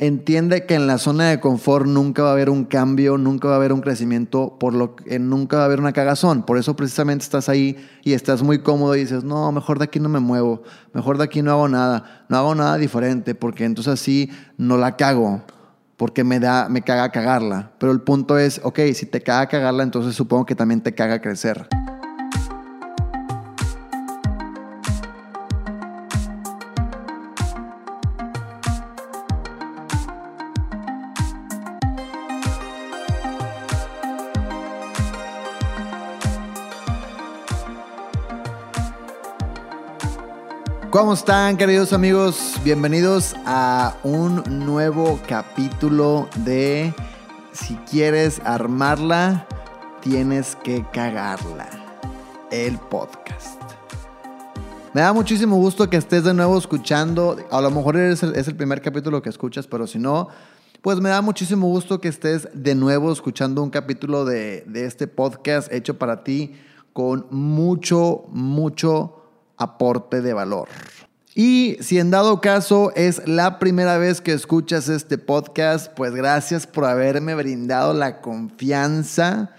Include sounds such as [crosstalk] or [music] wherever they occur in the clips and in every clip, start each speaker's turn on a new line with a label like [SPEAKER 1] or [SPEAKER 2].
[SPEAKER 1] entiende que en la zona de confort nunca va a haber un cambio, nunca va a haber un crecimiento, por lo que nunca va a haber una cagazón. Por eso precisamente estás ahí y estás muy cómodo y dices, no, mejor de aquí no me muevo, mejor de aquí no hago nada, no hago nada diferente, porque entonces así no la cago, porque me da, me caga cagarla. Pero el punto es, ok, si te caga cagarla, entonces supongo que también te caga crecer. ¿Cómo están queridos amigos? Bienvenidos a un nuevo capítulo de Si quieres armarla, tienes que cagarla. El podcast. Me da muchísimo gusto que estés de nuevo escuchando. A lo mejor es el, primer capítulo que escuchas, pero si no, pues me da muchísimo gusto que estés de nuevo escuchando un capítulo de, de este podcast hecho para ti con mucho, mucho aporte de valor. Y si en dado caso es la primera vez que escuchas este podcast, pues gracias por haberme brindado la confianza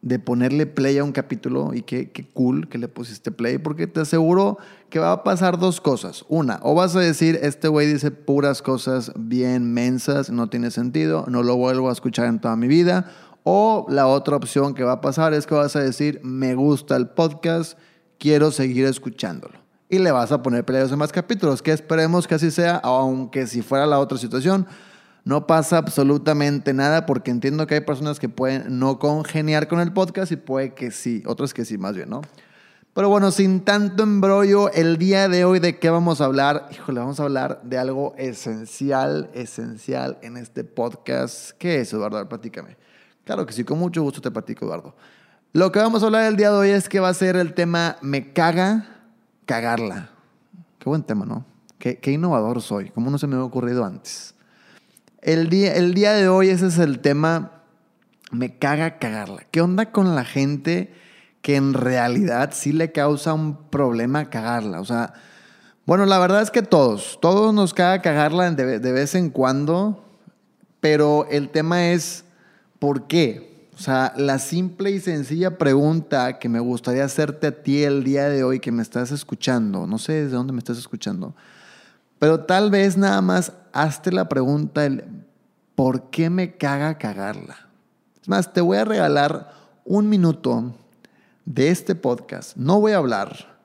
[SPEAKER 1] de ponerle play a un capítulo y qué, qué cool que le pusiste play, porque te aseguro que va a pasar dos cosas. Una, o vas a decir, este güey dice puras cosas bien mensas, no tiene sentido, no lo vuelvo a escuchar en toda mi vida. O la otra opción que va a pasar es que vas a decir, me gusta el podcast quiero seguir escuchándolo. Y le vas a poner peleas en más capítulos, que esperemos que así sea, aunque si fuera la otra situación, no pasa absolutamente nada, porque entiendo que hay personas que pueden no congeniar con el podcast y puede que sí, otras que sí, más bien, ¿no? Pero bueno, sin tanto embrollo, el día de hoy de qué vamos a hablar, híjole, vamos a hablar de algo esencial, esencial en este podcast. ¿Qué es, Eduardo? Platícame. Claro que sí, con mucho gusto te platico, Eduardo. Lo que vamos a hablar el día de hoy es que va a ser el tema me caga cagarla. Qué buen tema, ¿no? Qué, innovador soy, como no se me había ocurrido antes. El día, el día de hoy ese es el tema me caga cagarla. ¿Qué onda con la gente que en realidad sí le causa un problema cagarla? O sea, bueno, la verdad es que todos, todos nos caga cagarla de vez en cuando, pero el tema es ¿por qué? O sea, la simple y sencilla pregunta que me gustaría hacerte a ti el día de hoy que me estás escuchando, no sé desde dónde me estás escuchando, pero tal vez nada más hazte la pregunta, el, ¿por qué me caga cagarla? Es más, te voy a regalar un minuto de este podcast, no voy a hablar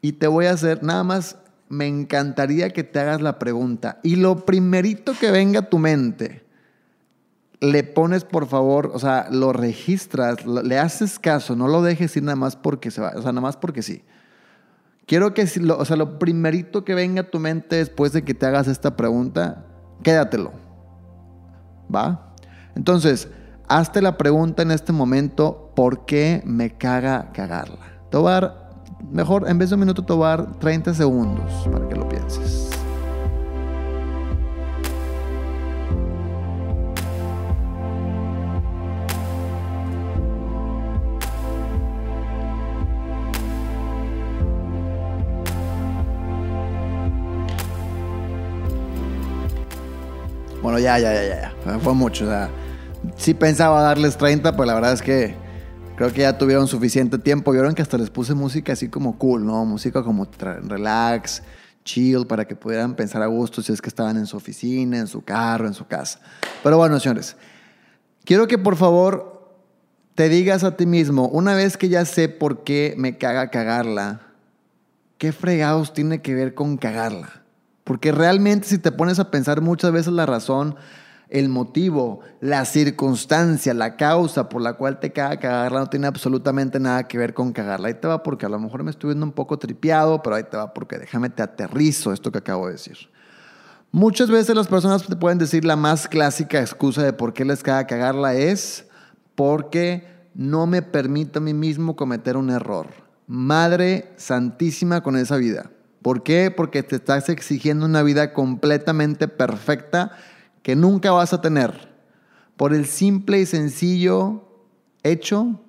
[SPEAKER 1] y te voy a hacer, nada más me encantaría que te hagas la pregunta y lo primerito que venga a tu mente, le pones, por favor, o sea, lo registras, le haces caso, no lo dejes ir nada más porque se va, o sea, nada más porque sí. Quiero que, o sea, lo primerito que venga a tu mente después de que te hagas esta pregunta, quédatelo. ¿Va? Entonces, hazte la pregunta en este momento, ¿por qué me caga cagarla? Te mejor, en vez de un minuto, te voy a dar 30 segundos para que lo pienses. Bueno, ya, ya, ya, ya. Fue mucho. O sea, sí pensaba darles 30, pero la verdad es que creo que ya tuvieron suficiente tiempo. Vieron que hasta les puse música así como cool, ¿no? Música como relax, chill, para que pudieran pensar a gusto si es que estaban en su oficina, en su carro, en su casa. Pero bueno, señores, quiero que por favor te digas a ti mismo, una vez que ya sé por qué me caga cagarla, ¿qué fregados tiene que ver con cagarla? Porque realmente si te pones a pensar muchas veces la razón, el motivo, la circunstancia, la causa por la cual te caga cagarla no tiene absolutamente nada que ver con cagarla. Ahí te va porque a lo mejor me estoy viendo un poco tripiado, pero ahí te va porque déjame te aterrizo esto que acabo de decir. Muchas veces las personas te pueden decir la más clásica excusa de por qué les caga cagarla es porque no me permito a mí mismo cometer un error. Madre santísima con esa vida. ¿Por qué? Porque te estás exigiendo una vida completamente perfecta que nunca vas a tener. Por el simple y sencillo hecho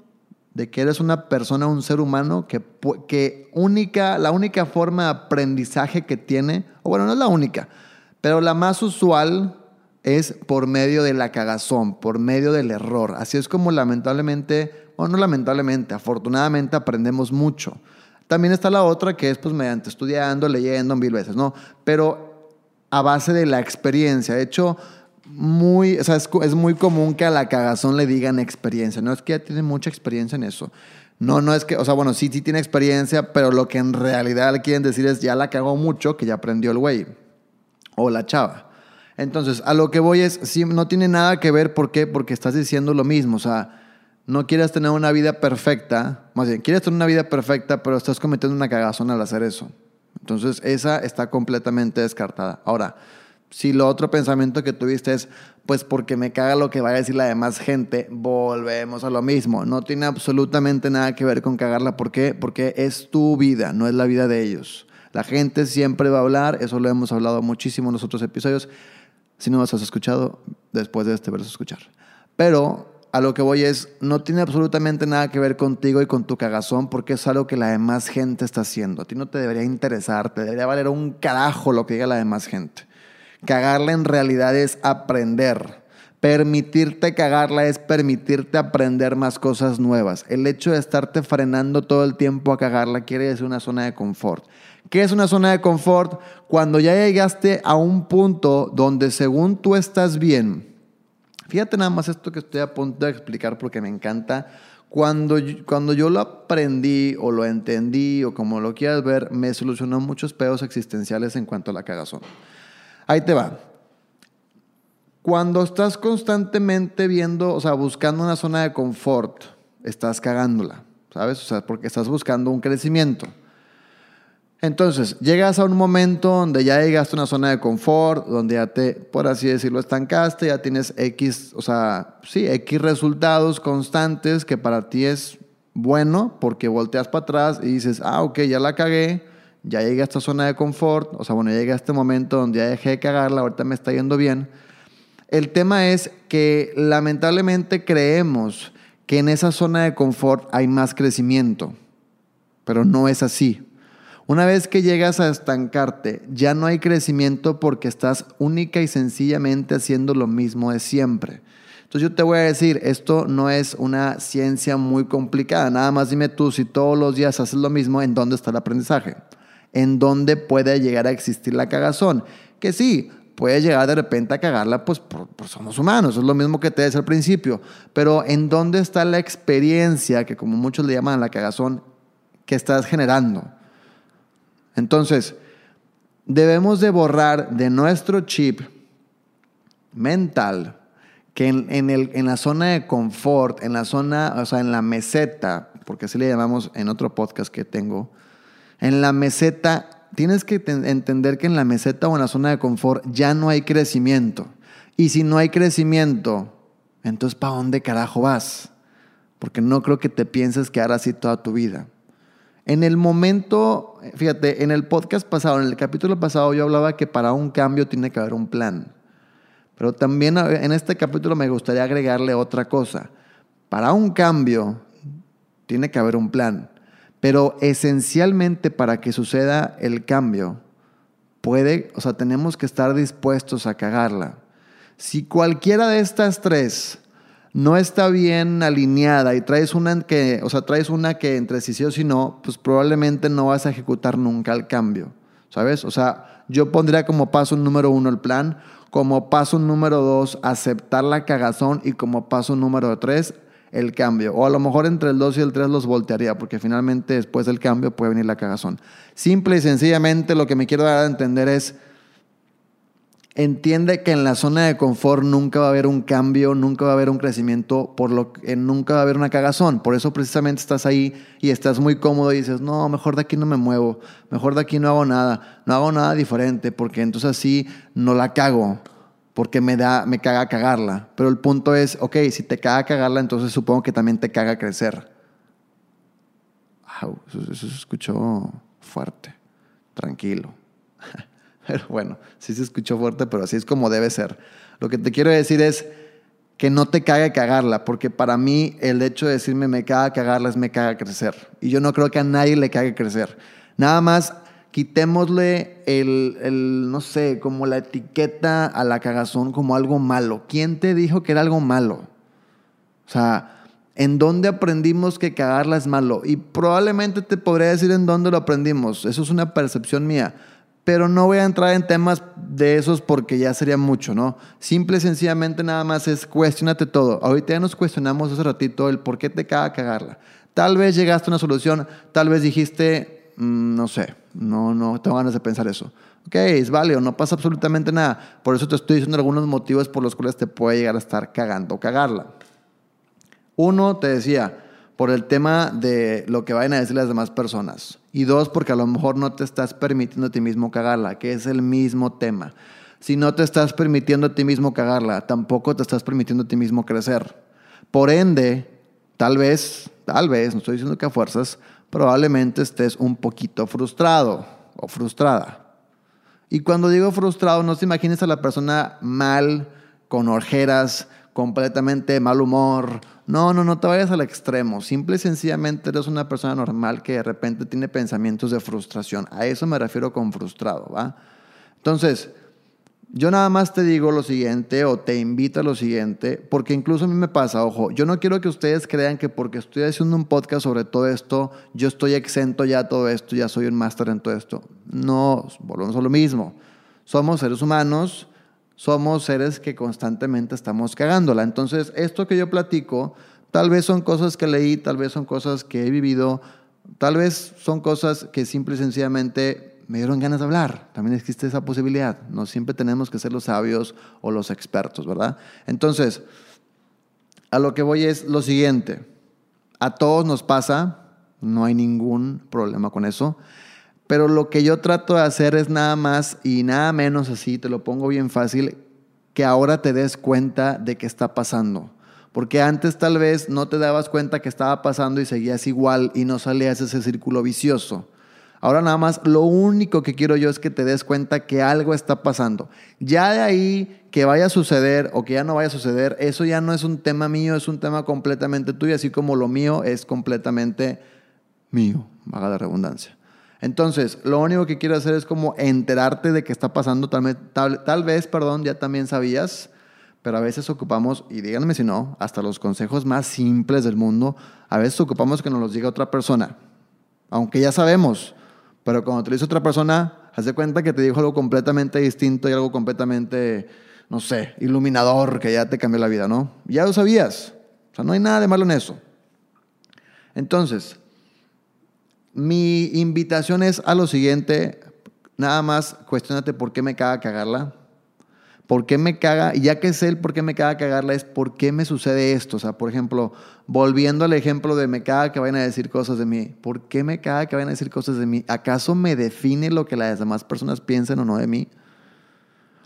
[SPEAKER 1] de que eres una persona, un ser humano que, que única, la única forma de aprendizaje que tiene, o bueno, no es la única, pero la más usual es por medio de la cagazón, por medio del error. Así es como lamentablemente, o no lamentablemente, afortunadamente aprendemos mucho. También está la otra que es pues mediante estudiando, leyendo mil veces, ¿no? Pero a base de la experiencia. De hecho, muy, o sea, es, muy común que a la cagazón le digan experiencia. No es que ya tiene mucha experiencia en eso. No, no es que, o sea, bueno, sí, sí tiene experiencia, pero lo que en realidad le quieren decir es ya la cagó mucho, que ya aprendió el güey o la chava. Entonces, a lo que voy es, sí, no tiene nada que ver, ¿por qué? Porque estás diciendo lo mismo, o sea, no quieres tener una vida perfecta, más bien, quieres tener una vida perfecta, pero estás cometiendo una cagazón al hacer eso. Entonces, esa está completamente descartada. Ahora, si lo otro pensamiento que tuviste es, pues porque me caga lo que va a decir la demás gente, volvemos a lo mismo. No tiene absolutamente nada que ver con cagarla. ¿Por qué? Porque es tu vida, no es la vida de ellos. La gente siempre va a hablar, eso lo hemos hablado muchísimo en los otros episodios. Si no los has escuchado, después de este verso escuchar. Pero a lo que voy es, no tiene absolutamente nada que ver contigo y con tu cagazón porque es algo que la demás gente está haciendo. A ti no te debería interesar, te debería valer un carajo lo que diga la demás gente. Cagarla en realidad es aprender. Permitirte cagarla es permitirte aprender más cosas nuevas. El hecho de estarte frenando todo el tiempo a cagarla quiere decir una zona de confort. ¿Qué es una zona de confort? Cuando ya llegaste a un punto donde según tú estás bien, fíjate nada más esto que estoy a punto de explicar porque me encanta. Cuando, cuando yo lo aprendí o lo entendí o como lo quieras ver, me solucionó muchos pedos existenciales en cuanto a la cagazón. Ahí te va. Cuando estás constantemente viendo, o sea, buscando una zona de confort, estás cagándola, ¿sabes? O sea, porque estás buscando un crecimiento. Entonces, llegas a un momento donde ya llegaste a una zona de confort, donde ya te, por así decirlo, estancaste, ya tienes X, o sea, sí, X resultados constantes que para ti es bueno porque volteas para atrás y dices, ah, ok, ya la cagué, ya llegué a esta zona de confort, o sea, bueno, llegué a este momento donde ya dejé de cagarla, ahorita me está yendo bien. El tema es que lamentablemente creemos que en esa zona de confort hay más crecimiento, pero no es así. Una vez que llegas a estancarte, ya no hay crecimiento porque estás única y sencillamente haciendo lo mismo de siempre. Entonces yo te voy a decir, esto no es una ciencia muy complicada, nada más dime tú si todos los días haces lo mismo, ¿en dónde está el aprendizaje? en dónde puede llegar a existir la cagazón. Que sí, puede llegar de repente a cagarla, pues somos humanos, es lo mismo que te decía al principio, pero en dónde está la experiencia, que como muchos le llaman la cagazón, que estás generando. Entonces, debemos de borrar de nuestro chip mental que en, el, en la zona de confort, en la zona, o sea, en la meseta, porque así le llamamos en otro podcast que tengo, en la meseta, tienes que entender que en la meseta o en la zona de confort ya no hay crecimiento. Y si no hay crecimiento, entonces ¿para dónde carajo vas? Porque no creo que te pienses quedar así toda tu vida. En el momento, fíjate, en el podcast pasado, en el capítulo pasado yo hablaba que para un cambio tiene que haber un plan. Pero también en este capítulo me gustaría agregarle otra cosa. Para un cambio tiene que haber un plan. Pero esencialmente para que suceda el cambio, puede, o sea, tenemos que estar dispuestos a cagarla. Si cualquiera de estas tres no está bien alineada y traes una que, o sea, una que entre sí sí o sí no, pues probablemente no vas a ejecutar nunca el cambio, ¿sabes? O sea, yo pondría como paso número uno el plan, como paso número dos aceptar la cagazón y como paso número tres el cambio. O a lo mejor entre el 2 y el 3 los voltearía, porque finalmente después del cambio puede venir la cagazón. Simple y sencillamente lo que me quiero dar a entender es, entiende que en la zona de confort nunca va a haber un cambio, nunca va a haber un crecimiento, por lo que nunca va a haber una cagazón. Por eso precisamente estás ahí y estás muy cómodo y dices, no, mejor de aquí no me muevo, mejor de aquí no hago nada, no hago nada diferente, porque entonces así no la cago porque me da, me caga cagarla. Pero el punto es, ok, si te caga cagarla, entonces supongo que también te caga crecer. eso, se escuchó fuerte, tranquilo. [laughs] Pero bueno, sí se escuchó fuerte, pero así es como debe ser. Lo que te quiero decir es que no te caga cagarla, porque para mí el hecho de decirme me caga cagarla es me caga crecer. Y yo no creo que a nadie le cague crecer. Nada más quitémosle el, el, no sé, como la etiqueta a la cagazón como algo malo. ¿Quién te dijo que era algo malo? O sea, ¿en dónde aprendimos que cagarla es malo? Y probablemente te podría decir en dónde lo aprendimos. Eso es una percepción mía. Pero no voy a entrar en temas de esos porque ya sería mucho, ¿no? Simple y sencillamente nada más es cuestionate todo. Ahorita ya nos cuestionamos hace ratito el por qué te caga cagarla. Tal vez llegaste a una solución, tal vez dijiste, mm, no sé, no, no tengo ganas de pensar eso. Ok, es válido, no pasa absolutamente nada. Por eso te estoy diciendo algunos motivos por los cuales te puede llegar a estar cagando cagarla. Uno, te decía, por el tema de lo que vayan a decir las demás personas. Y dos, porque a lo mejor no te estás permitiendo a ti mismo cagarla, que es el mismo tema. Si no te estás permitiendo a ti mismo cagarla, tampoco te estás permitiendo a ti mismo crecer. Por ende, tal vez, tal vez, no estoy diciendo que a fuerzas, probablemente estés un poquito frustrado o frustrada. Y cuando digo frustrado, no te imagines a la persona mal, con ojeras, completamente mal humor. No, no, no te vayas al extremo. Simple y sencillamente eres una persona normal que de repente tiene pensamientos de frustración. A eso me refiero con frustrado, ¿va? Entonces, yo nada más te digo lo siguiente o te invito a lo siguiente, porque incluso a mí me pasa, ojo, yo no quiero que ustedes crean que porque estoy haciendo un podcast sobre todo esto, yo estoy exento ya de todo esto, ya soy un máster en todo esto. No, volvemos a lo mismo. Somos seres humanos, somos seres que constantemente estamos cagándola. Entonces, esto que yo platico, tal vez son cosas que leí, tal vez son cosas que he vivido, tal vez son cosas que simple y sencillamente me dieron ganas de hablar. También existe esa posibilidad. No siempre tenemos que ser los sabios o los expertos, ¿verdad? Entonces, a lo que voy es lo siguiente. A todos nos pasa, no hay ningún problema con eso. Pero lo que yo trato de hacer es nada más y nada menos así, te lo pongo bien fácil, que ahora te des cuenta de qué está pasando. Porque antes tal vez no te dabas cuenta que estaba pasando y seguías igual y no salías ese círculo vicioso. Ahora nada más, lo único que quiero yo es que te des cuenta que algo está pasando. Ya de ahí que vaya a suceder o que ya no vaya a suceder, eso ya no es un tema mío, es un tema completamente tuyo, así como lo mío es completamente mío, vaga la redundancia. Entonces, lo único que quiero hacer es como enterarte de qué está pasando. Tal, vez, perdón, ya también sabías, pero a veces ocupamos, y díganme si no, hasta los consejos más simples del mundo, a veces ocupamos que nos los diga otra persona. Aunque ya sabemos, pero cuando te lo dice otra persona, haz de cuenta que te dijo algo completamente distinto y algo completamente, no sé, iluminador, que ya te cambió la vida, ¿no? Ya lo sabías. O sea, no hay nada de malo en eso. Entonces, mi invitación es a lo siguiente, nada más cuestionate por qué me caga cagarla. ¿Por qué me caga? Y ya que sé el por qué me caga cagarla, es por qué me sucede esto. O sea, por ejemplo, volviendo al ejemplo de me caga que vayan a decir cosas de mí. ¿Por qué me caga que vayan a decir cosas de mí? ¿Acaso me define lo que las demás personas piensen o no de mí?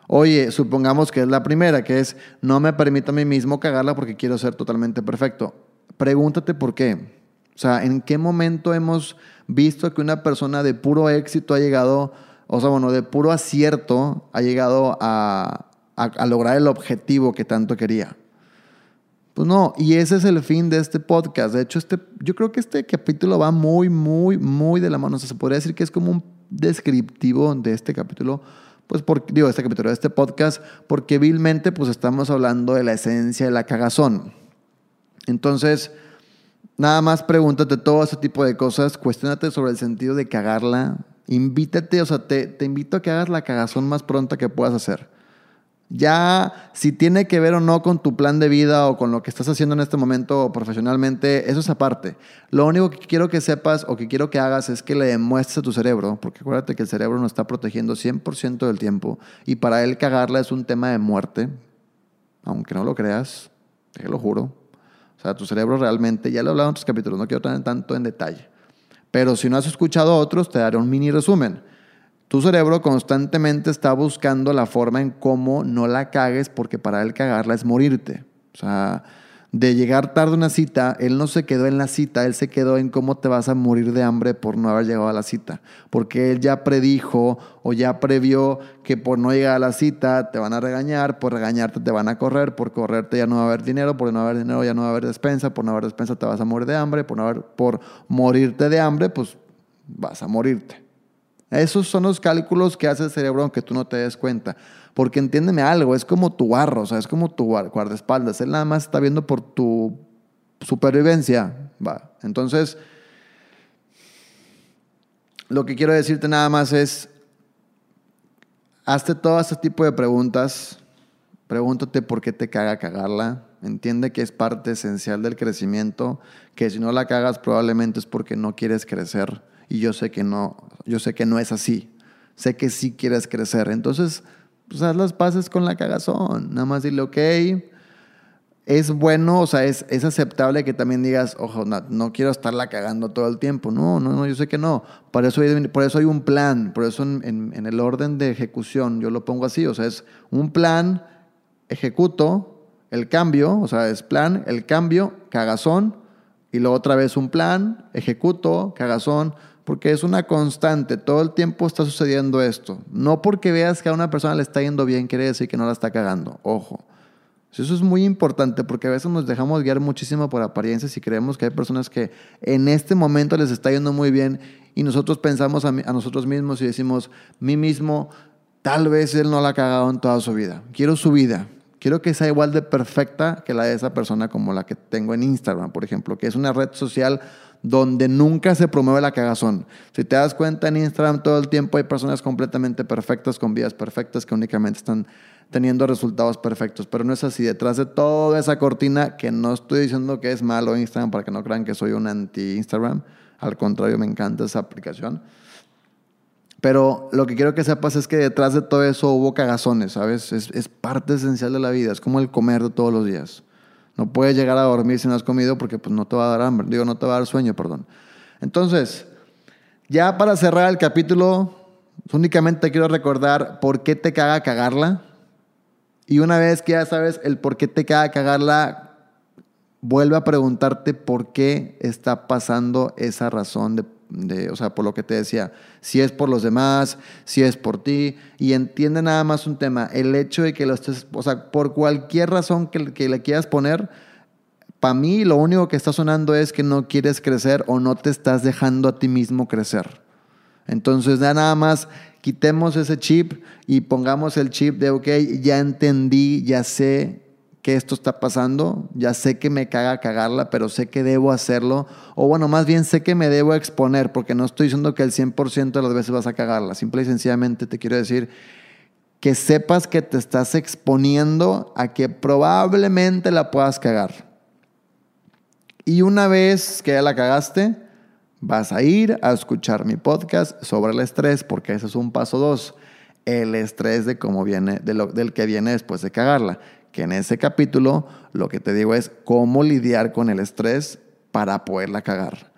[SPEAKER 1] Oye, supongamos que es la primera, que es no me permito a mí mismo cagarla porque quiero ser totalmente perfecto. Pregúntate por qué. O sea, ¿en qué momento hemos visto que una persona de puro éxito ha llegado, o sea, bueno, de puro acierto, ha llegado a, lograr el objetivo que tanto quería. Pues no, y ese es el fin de este podcast. De hecho, este, yo creo que este capítulo va muy, muy, muy de la mano. O sea, se podría decir que es como un descriptivo de este capítulo, pues por, digo, este capítulo de este podcast, porque vilmente pues estamos hablando de la esencia de la cagazón. Entonces, Nada más pregúntate todo ese tipo de cosas, cuestionate sobre el sentido de cagarla, invítate, o sea, te, te invito a que hagas la cagazón más pronta que puedas hacer. Ya, si tiene que ver o no con tu plan de vida o con lo que estás haciendo en este momento profesionalmente, eso es aparte. Lo único que quiero que sepas o que quiero que hagas es que le demuestres a tu cerebro, porque acuérdate que el cerebro nos está protegiendo 100% del tiempo y para él cagarla es un tema de muerte, aunque no lo creas, te lo juro. O sea, tu cerebro realmente, ya lo he hablado en otros capítulos, no quiero entrar tanto en detalle. Pero si no has escuchado otros, te daré un mini resumen. Tu cerebro constantemente está buscando la forma en cómo no la cagues, porque para él cagarla es morirte. O sea, de llegar tarde a una cita, él no se quedó en la cita, él se quedó en cómo te vas a morir de hambre por no haber llegado a la cita. Porque él ya predijo o ya previó que por no llegar a la cita te van a regañar, por regañarte te van a correr, por correrte ya no va a haber dinero, por no haber dinero ya no va a haber despensa, por no haber despensa te vas a morir de hambre, por, no haber, por morirte de hambre, pues vas a morirte. Esos son los cálculos que hace el cerebro aunque tú no te des cuenta. Porque entiéndeme algo, es como tu barro, o sea, es como tu guardaespaldas. Él nada más está viendo por tu supervivencia. Va. Entonces, lo que quiero decirte nada más es, hazte todo este tipo de preguntas. Pregúntate por qué te caga cagarla. Entiende que es parte esencial del crecimiento, que si no la cagas probablemente es porque no quieres crecer y yo sé que no, yo sé que no es así. Sé que sí quieres crecer. Entonces, pues haz las paces con la cagazón. Nada más dile, ok, es bueno, o sea, es, es aceptable que también digas, ojo, no, quiero estarla cagando todo el tiempo. No, no, no, yo sé que no. Por eso hay, por eso hay un plan, por eso en, en el orden de ejecución yo lo pongo así. O sea, es un plan, ejecuto, el cambio, o sea, es plan, el cambio, cagazón, y luego otra vez un plan, ejecuto, cagazón, porque es una constante, todo el tiempo está sucediendo esto. No porque veas que a una persona le está yendo bien, quiere decir que no la está cagando, ojo. Eso es muy importante porque a veces nos dejamos guiar muchísimo por apariencias y creemos que hay personas que en este momento les está yendo muy bien y nosotros pensamos a, a nosotros mismos y decimos, mí mismo, tal vez él no la ha cagado en toda su vida. Quiero su vida, Quiero que sea igual de perfecta que la de esa persona como la que tengo en Instagram, por ejemplo, que es una red social donde nunca se promueve la cagazón. Si te das cuenta, en Instagram todo el tiempo hay personas completamente perfectas, con vidas perfectas, que únicamente están teniendo resultados perfectos. Pero no es así. Detrás de toda esa cortina, que no estoy diciendo que es malo Instagram para que no crean que soy un anti-Instagram. Al contrario, me encanta esa aplicación. Pero lo que quiero que sepas es que detrás de todo eso hubo cagazones, ¿sabes? Es, es, parte esencial de la vida, es como el comer de todos los días. No puedes llegar a dormir si no has comido porque pues, no te va a dar hambre, digo, no te va a dar sueño, perdón. Entonces, ya para cerrar el capítulo, únicamente quiero recordar por qué te caga cagarla. Y una vez que ya sabes el por qué te caga cagarla, vuelve a preguntarte por qué está pasando esa razón de o sea, por lo que te decía, si es por los demás, si es por ti, y entiende nada más un tema, el hecho de que lo estés, o sea, por cualquier razón que, que le quieras poner, para mí lo único que está sonando es que no quieres crecer o no te estás dejando a ti mismo crecer. Entonces, ya nada más quitemos ese chip y pongamos el chip de, ok, ya entendí, ya sé que esto está pasando, ya sé que me caga cagarla, pero sé que debo hacerlo, o bueno, más bien sé que me debo exponer, porque no estoy diciendo que el 100% de las veces vas a cagarla, simple y sencillamente te quiero decir que sepas que te estás exponiendo a que probablemente la puedas cagar. Y una vez que ya la cagaste, vas a ir a escuchar mi podcast sobre el estrés, porque ese es un paso dos el estrés de cómo viene, del que viene después de cagarla que en ese capítulo lo que te digo es cómo lidiar con el estrés para poderla cagar.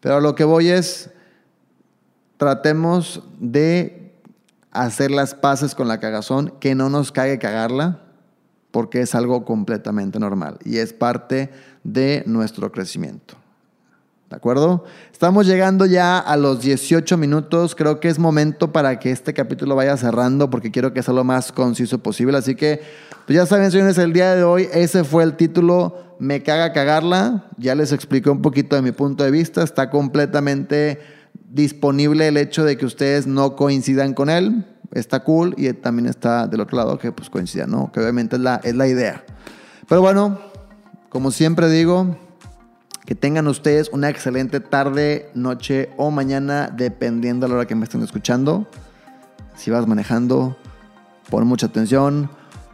[SPEAKER 1] Pero lo que voy es, tratemos de hacer las paces con la cagazón, que no nos cague cagarla, porque es algo completamente normal y es parte de nuestro crecimiento. ¿De acuerdo? Estamos llegando ya a los 18 minutos. Creo que es momento para que este capítulo vaya cerrando porque quiero que sea lo más conciso posible. Así que, pues ya saben, señores, el día de hoy ese fue el título Me caga cagarla. Ya les expliqué un poquito de mi punto de vista. Está completamente disponible el hecho de que ustedes no coincidan con él. Está cool y también está del otro lado que pues coincidan, ¿no? Que obviamente es la, es la idea. Pero bueno, como siempre digo, que tengan ustedes una excelente tarde, noche o mañana, dependiendo de la hora que me estén escuchando. Si vas manejando, pon mucha atención.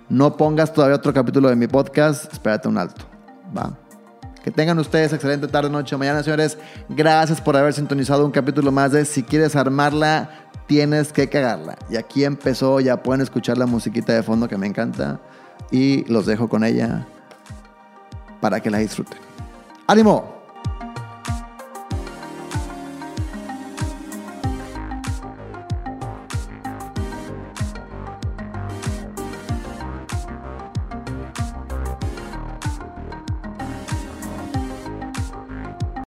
[SPEAKER 1] No pongas todavía otro capítulo de mi podcast, espérate un alto. Va. Que tengan ustedes excelente tarde, noche mañana, señores. Gracias por haber sintonizado un capítulo más de Si quieres armarla, tienes que cagarla. Y aquí empezó, ya pueden escuchar la musiquita de fondo que me encanta. Y los dejo con ella para que la disfruten. あれも。